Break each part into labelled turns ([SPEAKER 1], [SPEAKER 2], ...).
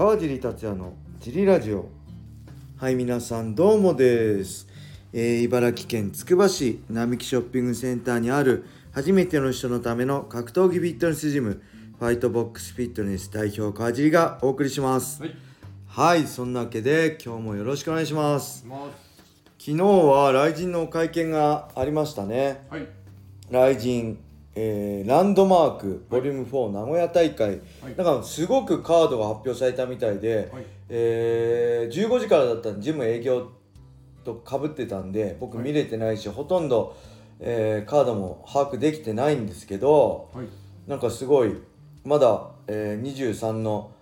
[SPEAKER 1] 川尻達也のジリラジオ。はい皆さんどうもです、えー茨城県つくば市並木ショッピングセンターにある初めての人のための格闘技フィットネスジムファイトボックスフィットネス代表川尻がお送りします。
[SPEAKER 2] はい。
[SPEAKER 1] はいそんなわけで今日もよろしくお願いします。
[SPEAKER 2] ま
[SPEAKER 1] 昨日は雷神の会見がありましたね。
[SPEAKER 2] はい。
[SPEAKER 1] 雷神、えーランドマークボリューム4名古屋大会、
[SPEAKER 2] はい
[SPEAKER 1] なんかすごくカードが発表されたみたいで、
[SPEAKER 2] はい
[SPEAKER 1] えー15時からだったんでジム営業とかぶってたんで僕
[SPEAKER 2] はい
[SPEAKER 1] 見れてないし、ほとんど、えーカードも把握できてないんですけど
[SPEAKER 2] はい。
[SPEAKER 1] なんかすごいまだ、えー23の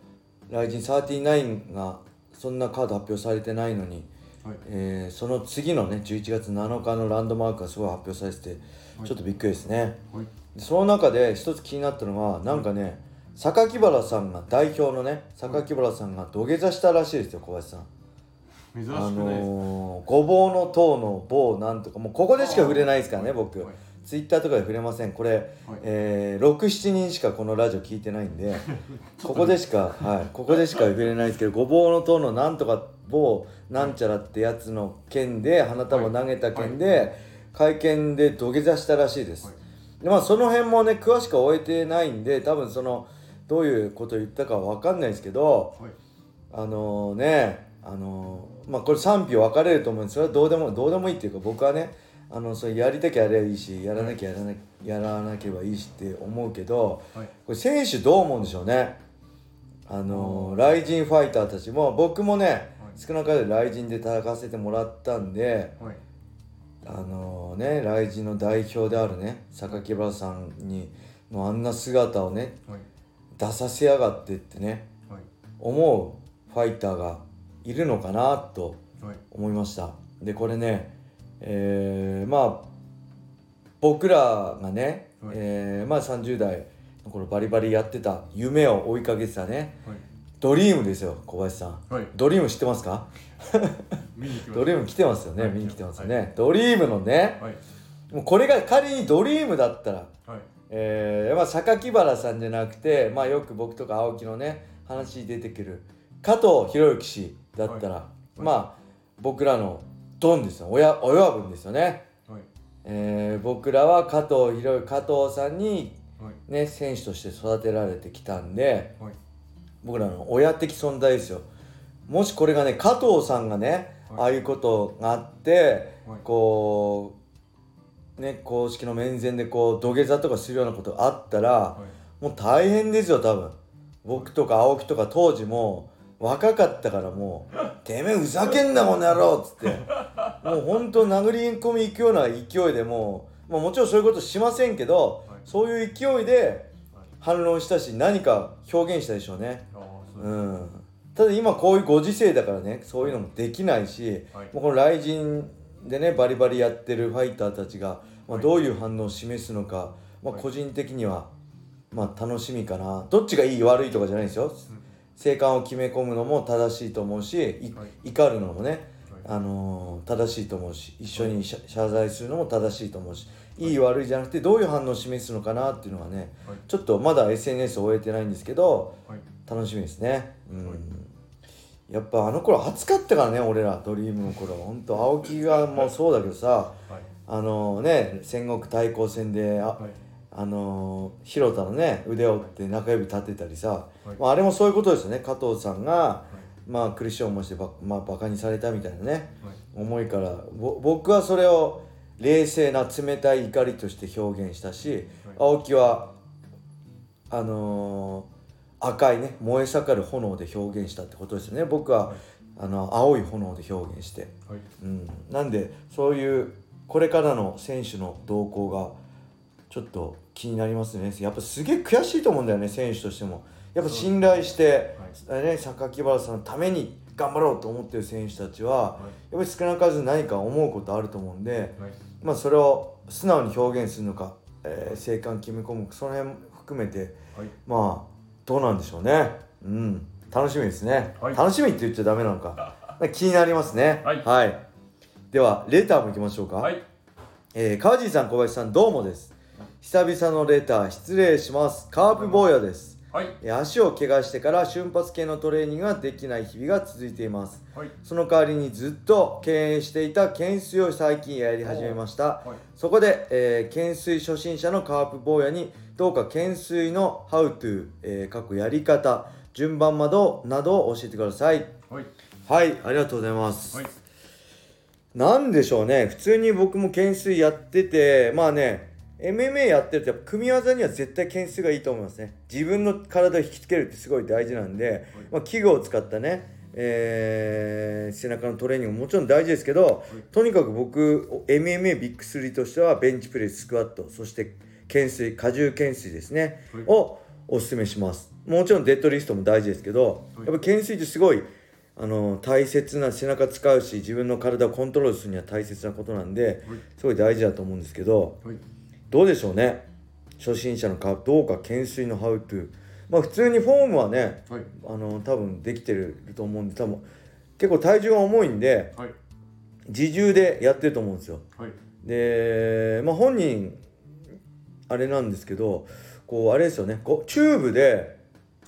[SPEAKER 1] 雷神39がそんなカード発表されてないのに、
[SPEAKER 2] はい。
[SPEAKER 1] えーその次のね11月7日のランドマークがすごい発表されてて、
[SPEAKER 2] はい
[SPEAKER 1] ちょっとびっくりですね。
[SPEAKER 2] はい。
[SPEAKER 1] でその中で一つ気になったのがなんかね榊原さんが代表のね榊原さんが土下座したらしいですよ小林さん。あ。のーごぼうの塔の棒なんとかもうここでしか触れないですからね僕。
[SPEAKER 2] はい。
[SPEAKER 1] ツイッターとかで触れません。これ、
[SPEAKER 2] はい。
[SPEAKER 1] えー、67人しかこのラジオ聞いてないんで ここでしかはいここでしか触れないですけどごぼうの塔のなんとか棒なんちゃらってやつの件で花束投げた件で、会見で土下座したらしいです、
[SPEAKER 2] はい。
[SPEAKER 1] でまあその辺もね詳しくは終えてないんで多分そのどういうことを言ったかは分かんないですけど
[SPEAKER 2] はい。
[SPEAKER 1] あのねあのまあこれ賛否分かれると思うんです。それはどうでもどうでもいいっていうか僕はねあのそれやりたきゃやればいいしやらなきゃやらなやらなければいいしって思うけど
[SPEAKER 2] はい。
[SPEAKER 1] これ選手どう思うんでしょうね。あのライジンファイターたちも僕もね少なからずライジンで戦わせてもらったんで
[SPEAKER 2] はい。
[SPEAKER 1] あのねライジンの代表であるね榊原さんにのあんな姿をね
[SPEAKER 2] はい。
[SPEAKER 1] 出させやがってってね
[SPEAKER 2] はい。
[SPEAKER 1] 思うファイターがいるのかなと
[SPEAKER 2] はい。
[SPEAKER 1] 思いましたでこれねえーまあ僕らがね、
[SPEAKER 2] はい
[SPEAKER 1] えーまあ30代の頃バリバリやってた夢を追いかけてたね
[SPEAKER 2] はい。
[SPEAKER 1] ドリームですよ小林さん
[SPEAKER 2] はい。
[SPEAKER 1] ドリーム知ってますか？ドリーム来てますよね、
[SPEAKER 2] はい
[SPEAKER 1] 見に来てますよね、ドリームのね
[SPEAKER 2] はい。
[SPEAKER 1] もうこれが仮にドリームだったら
[SPEAKER 2] はい。
[SPEAKER 1] えーまあ、榊原さんじゃなくて、まあ、よく僕とか青木のね話に出てくる加藤博之氏だったら、
[SPEAKER 2] い
[SPEAKER 1] まあ僕らのドンですよ親親分ですよね、
[SPEAKER 2] はい。
[SPEAKER 1] えー僕らは加藤博之加藤さんに、
[SPEAKER 2] はい。
[SPEAKER 1] ね、選手として育てられてきたんで
[SPEAKER 2] はい。
[SPEAKER 1] 僕らの親的存在ですよ。もしこれがね加藤さんがね、
[SPEAKER 2] はい。
[SPEAKER 1] ああいうことがあって、
[SPEAKER 2] はい。
[SPEAKER 1] こうね公式の面前でこう土下座とかするようなことがあったら、
[SPEAKER 2] はい。
[SPEAKER 1] もう大変ですよ多分。僕とか青木とか当時も若かったからもう「てめえふざけんなこの野郎」っつって。もうほんと殴り込み行くような勢いでもう、まあ、もちろんそういうことしませんけど、
[SPEAKER 2] はい。
[SPEAKER 1] そういう勢いで
[SPEAKER 2] はい。
[SPEAKER 1] 反論したし何か表現したでしょうね。
[SPEAKER 2] う
[SPEAKER 1] ん。ただ今こういうご時世だからねそういうのもできないし、
[SPEAKER 2] はい。
[SPEAKER 1] もうこの雷神でねバリバリやってるファイターたちが、まあ、
[SPEAKER 2] はい。
[SPEAKER 1] どういう反応を示すのか、まあ、
[SPEAKER 2] はい。
[SPEAKER 1] 個人的には、まあ、楽しみかな。どっちがいい悪いとかじゃないですよ。生還を決め込むのも正しいと思うし、怒るのもね、
[SPEAKER 2] はい
[SPEAKER 1] あのー正しいと思うし一緒に謝謝罪するのも正しいと思うしい。い悪いじゃなくてどういう反応を示すのかなっていうのがね
[SPEAKER 2] はい。
[SPEAKER 1] ちょっとまだ SNS を終えてないんですけど
[SPEAKER 2] はい。
[SPEAKER 1] 楽しみですね。うん、
[SPEAKER 2] はい。
[SPEAKER 1] やっぱあの頃暑かったからね俺らドリームの頃。本当青木がもうそうだけどさ
[SPEAKER 2] はい。
[SPEAKER 1] あのね戦国対抗戦であ,、
[SPEAKER 2] はい。
[SPEAKER 1] あの広田のね腕を折って中指立てたりさ、
[SPEAKER 2] はい。
[SPEAKER 1] まあ、あれもそういうことですよね。加藤さんが、まあ苦しい思いしてば、まあ、バカにされたみたいなね
[SPEAKER 2] はい。
[SPEAKER 1] 思いからぼ僕はそれを冷静な冷たい怒りとして表現したし、青木はあのー赤いね燃え盛る炎で表現したってことですよね。僕は、
[SPEAKER 2] はい。
[SPEAKER 1] あの青い炎で表現して、
[SPEAKER 2] はい。
[SPEAKER 1] うん、なんでそういうこれからの選手の動向がちょっと気になりますね。やっぱすげえ悔しいと思うんだよね選手としてもやっぱ信頼して、ね、榊原さんのために頑張ろうと思ってる選手たちは、
[SPEAKER 2] は
[SPEAKER 1] やっぱり少なからず何か思うことあると思うんで、
[SPEAKER 2] い。はい。
[SPEAKER 1] まあ、それを素直に表現するのか、えー、生還決め込むかその辺含めて
[SPEAKER 2] はい。
[SPEAKER 1] まあどうなんでしょうね。うん。楽しみですね、
[SPEAKER 2] はい。
[SPEAKER 1] 楽しみって言っちゃダメなのか。気になりますね。
[SPEAKER 2] はい。
[SPEAKER 1] ではレターもいきましょうか、
[SPEAKER 2] はい。
[SPEAKER 1] えー川尻さん小林さんどうもです。久々のレター失礼します。カープ坊やです
[SPEAKER 2] はい。
[SPEAKER 1] えー足を怪我してから瞬発系のトレーニングができない日々が続いています。
[SPEAKER 2] はい。
[SPEAKER 1] その代わりにずっと敬遠していた懸垂を最近やり始めました。
[SPEAKER 2] はい。
[SPEAKER 1] そこで、えー懸垂初心者のカープ坊やにどうか懸垂の How to、えー、各やり方順番などなどを教えてください。
[SPEAKER 2] はい。
[SPEAKER 1] はいありがとうございます、
[SPEAKER 2] はい。
[SPEAKER 1] なんでしょうね。普通に僕も懸垂やっててまあね MMA やってるとやっぱ組み技には絶対懸垂がいいと思いますね。自分の体を引きつけるってすごい大事なんで、まあ、器具を使ったね、えー背中のトレーニングももちろん大事ですけど、とにかく僕 MMA ビッグ3としてはベンチプレススクワットそして懸垂荷重懸垂ですね、
[SPEAKER 2] はい。
[SPEAKER 1] をおすすめします。もちろんデッドリストも大事ですけど、
[SPEAKER 2] はい。
[SPEAKER 1] やっぱ懸垂ってすごいあの大切な背中使うし自分の体をコントロールするには大切なことなんで、すごい大事だと思うんですけど
[SPEAKER 2] はい
[SPEAKER 1] どうでしょうね。初心者のかどうか懸垂の How to まあ普通にフォームはね
[SPEAKER 2] はい。
[SPEAKER 1] あの多分できてると思うんで多分結構体重が重いんで
[SPEAKER 2] はい。
[SPEAKER 1] 自重でやってると思うんですよ。
[SPEAKER 2] はい。
[SPEAKER 1] でまあ本人あれなんですけどこうあれですよね。こうチューブで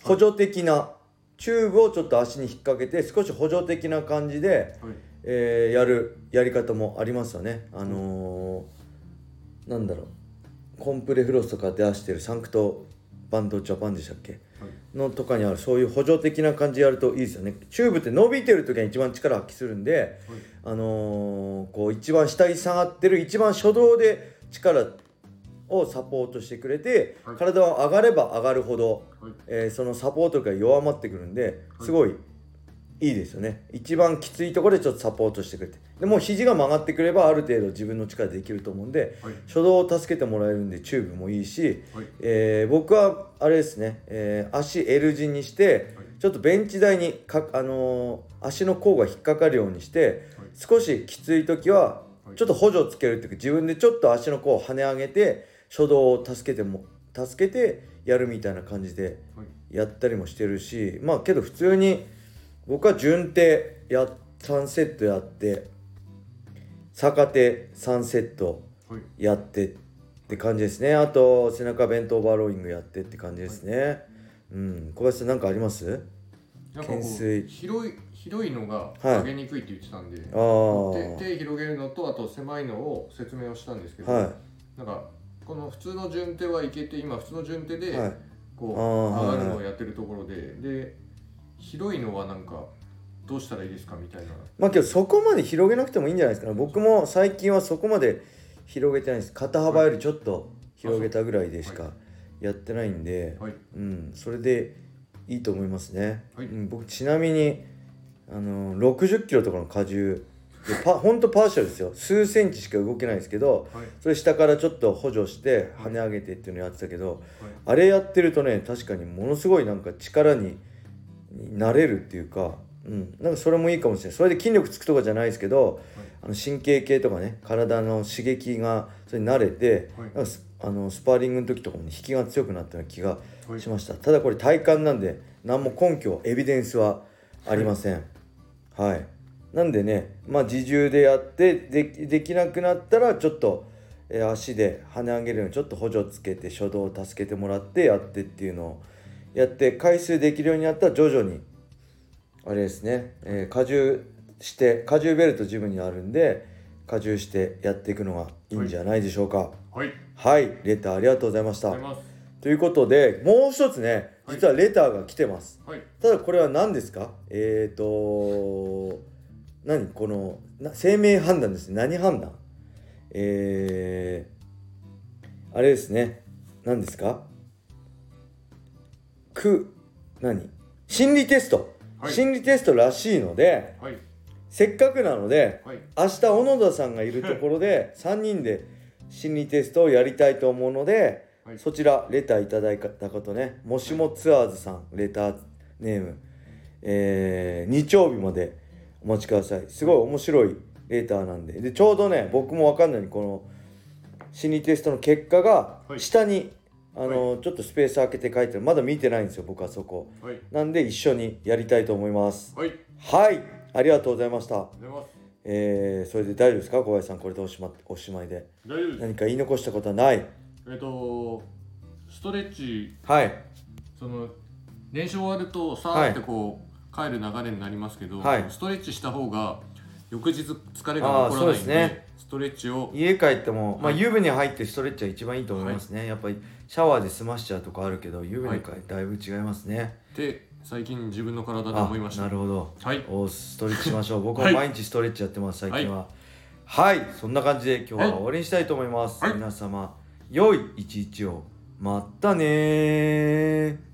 [SPEAKER 1] 補助的な、チューブをちょっと足に引っ掛けて少し補助的な感じで、
[SPEAKER 2] はい。
[SPEAKER 1] えーやるやり方もありますよね。あのーなんだろうコンプレフロスとか出してるサンクトバンドジャパンでしたっけ？
[SPEAKER 2] はい。
[SPEAKER 1] のとかにあるそういう補助的な感じでやるといいですよね。チューブって伸びてる時が一番力発揮するんであのーこう一番下に下がってる一番初動で力をサポートしてくれて、
[SPEAKER 2] はい。
[SPEAKER 1] 体は上がれば上がるほど、
[SPEAKER 2] はい。
[SPEAKER 1] えーそのサポートが弱まってくるんですごいいいですよね。一番きついところでちょっとサポートしてくれて。でもう肘が曲がってくればある程度自分の力でできると思うんで
[SPEAKER 2] はい。
[SPEAKER 1] 初動を助けてもらえるんでチューブもいいし、
[SPEAKER 2] はい。
[SPEAKER 1] えー僕はあれですね、えー足 L 字にして
[SPEAKER 2] はい。
[SPEAKER 1] ちょっとベンチ台にか、あのー足の甲が引っかかるようにして
[SPEAKER 2] はい。
[SPEAKER 1] 少しきつい時は
[SPEAKER 2] はい。
[SPEAKER 1] ちょっと補助をつけるっていうか自分でちょっと足の甲を跳ね上げて初動を助けても助けてやるみたいな感じで
[SPEAKER 2] はい。
[SPEAKER 1] やったりもしてるしまあけど普通に僕は順手や3セットやって逆手3セット
[SPEAKER 2] はい。
[SPEAKER 1] やってって感じですね。あと背中弁当バローイングやってって感じですね、うん。小林さん何かあります？懸垂。
[SPEAKER 2] 広い広いのが
[SPEAKER 1] はい。
[SPEAKER 2] 上げにくいって言ってたんで、
[SPEAKER 1] あー。
[SPEAKER 2] 手手広げるのとあと狭いのを説明をしたんですけど、
[SPEAKER 1] はい。
[SPEAKER 2] なんかこの普通の順手はいけて今普通の順手で
[SPEAKER 1] はい。
[SPEAKER 2] こう上がるのをやってるところで、で広いのはなんかどうしたらいいですかみたいな。
[SPEAKER 1] まあけどそこまで広げなくてもいいんじゃないですかね。僕も最近はそこまで広げてないです。肩幅よりちょっと広げたぐらいでし
[SPEAKER 2] は
[SPEAKER 1] かやってないんで、
[SPEAKER 2] はい。
[SPEAKER 1] うん、それでいいと思いますね、
[SPEAKER 2] はい。
[SPEAKER 1] うん、僕ちなみにあの60キロとかの荷重でパ ほんとパーシャルですよ。数センチしか動けないですけど
[SPEAKER 2] はい。
[SPEAKER 1] それ下からちょっと補助して跳ね上げてっていうのやってたけど、
[SPEAKER 2] はい。
[SPEAKER 1] あれやってるとね確かにものすごいなんか力にになれるっていうか、うん、なんかそれもいいかもしれない。それで筋力つくとかじゃないですけど、あの神経系とかね体の刺激がそれに慣れて、
[SPEAKER 2] はい。
[SPEAKER 1] なんかスあのスパーリングの時とかも、ね、引きが強くなったような気が
[SPEAKER 2] はい。
[SPEAKER 1] しました、ただこれ体感なんで何も根拠エビデンスはありません。はい、なんでねまあ自重でやってでできなくなったらちょっと、えー足で跳ね上げるようにちょっと補助つけて初動を助けてもらってやってっていうのをやって回数できるようになったら徐々に。あれですね、えー荷重して荷重ベルト自分にあるんで荷重してやっていくのがいいんじゃないでしょうか。
[SPEAKER 2] はい。
[SPEAKER 1] はい、レターありがとうございました。
[SPEAKER 2] とい
[SPEAKER 1] うことでもう一つね
[SPEAKER 2] はい。
[SPEAKER 1] 実はレターが来てます、
[SPEAKER 2] はい。
[SPEAKER 1] ただこれは何ですか？えーと何？このな生命判断ですね。何判断？えー、あれですね。何ですか？く何？心理テスト、
[SPEAKER 2] はい。
[SPEAKER 1] 心理テストらしいので
[SPEAKER 2] はい。
[SPEAKER 1] せっかくなので
[SPEAKER 2] はい。
[SPEAKER 1] 明日小野田さんがいるところで 3人で心理テストをやりたいと思うので、
[SPEAKER 2] はい。
[SPEAKER 1] そちらレターいただいたことね。もしもツアーズさんレターネーム、えー日曜日までお待ちください。すごい面白いレターなんで。でちょうどね僕も分かんないこの心理テストの結果が
[SPEAKER 2] はい。
[SPEAKER 1] 下に、あのちょっとスペース空けて書いてる。まだ見てないんですよ僕はそこ。
[SPEAKER 2] はい。
[SPEAKER 1] なんで一緒にやりたいと思います。
[SPEAKER 2] はい。
[SPEAKER 1] はい。ありがとうございました。えー、それで大丈夫ですか？小林さんこれでおしまおしまいで。
[SPEAKER 2] 大丈夫です。
[SPEAKER 1] 何か言い残したことはない？
[SPEAKER 2] えっとストレッチ。
[SPEAKER 1] はい。
[SPEAKER 2] その練習終わるとさーってこう、帰る流れになりますけど、
[SPEAKER 1] はい。
[SPEAKER 2] ストレッチした方が翌日疲れが残らないんで
[SPEAKER 1] ね。
[SPEAKER 2] ストレッチを。
[SPEAKER 1] 家帰っても、まあ、
[SPEAKER 2] はい。
[SPEAKER 1] 湯船入ってストレッチは一番いいと思いますね、やっぱりシャワーで済ましちゃうとかあるけど湯船からだいぶ違いますね、
[SPEAKER 2] で最近自分の体で
[SPEAKER 1] あ
[SPEAKER 2] 思いました。
[SPEAKER 1] なるほど。
[SPEAKER 2] はい。
[SPEAKER 1] おストレッチしましょう。僕は
[SPEAKER 2] はい。
[SPEAKER 1] 毎日ストレッチやってます最近は。はい、そんな感じで今日は終わりにしたいと思います、
[SPEAKER 2] はい。
[SPEAKER 1] 皆様良い一日を。またねー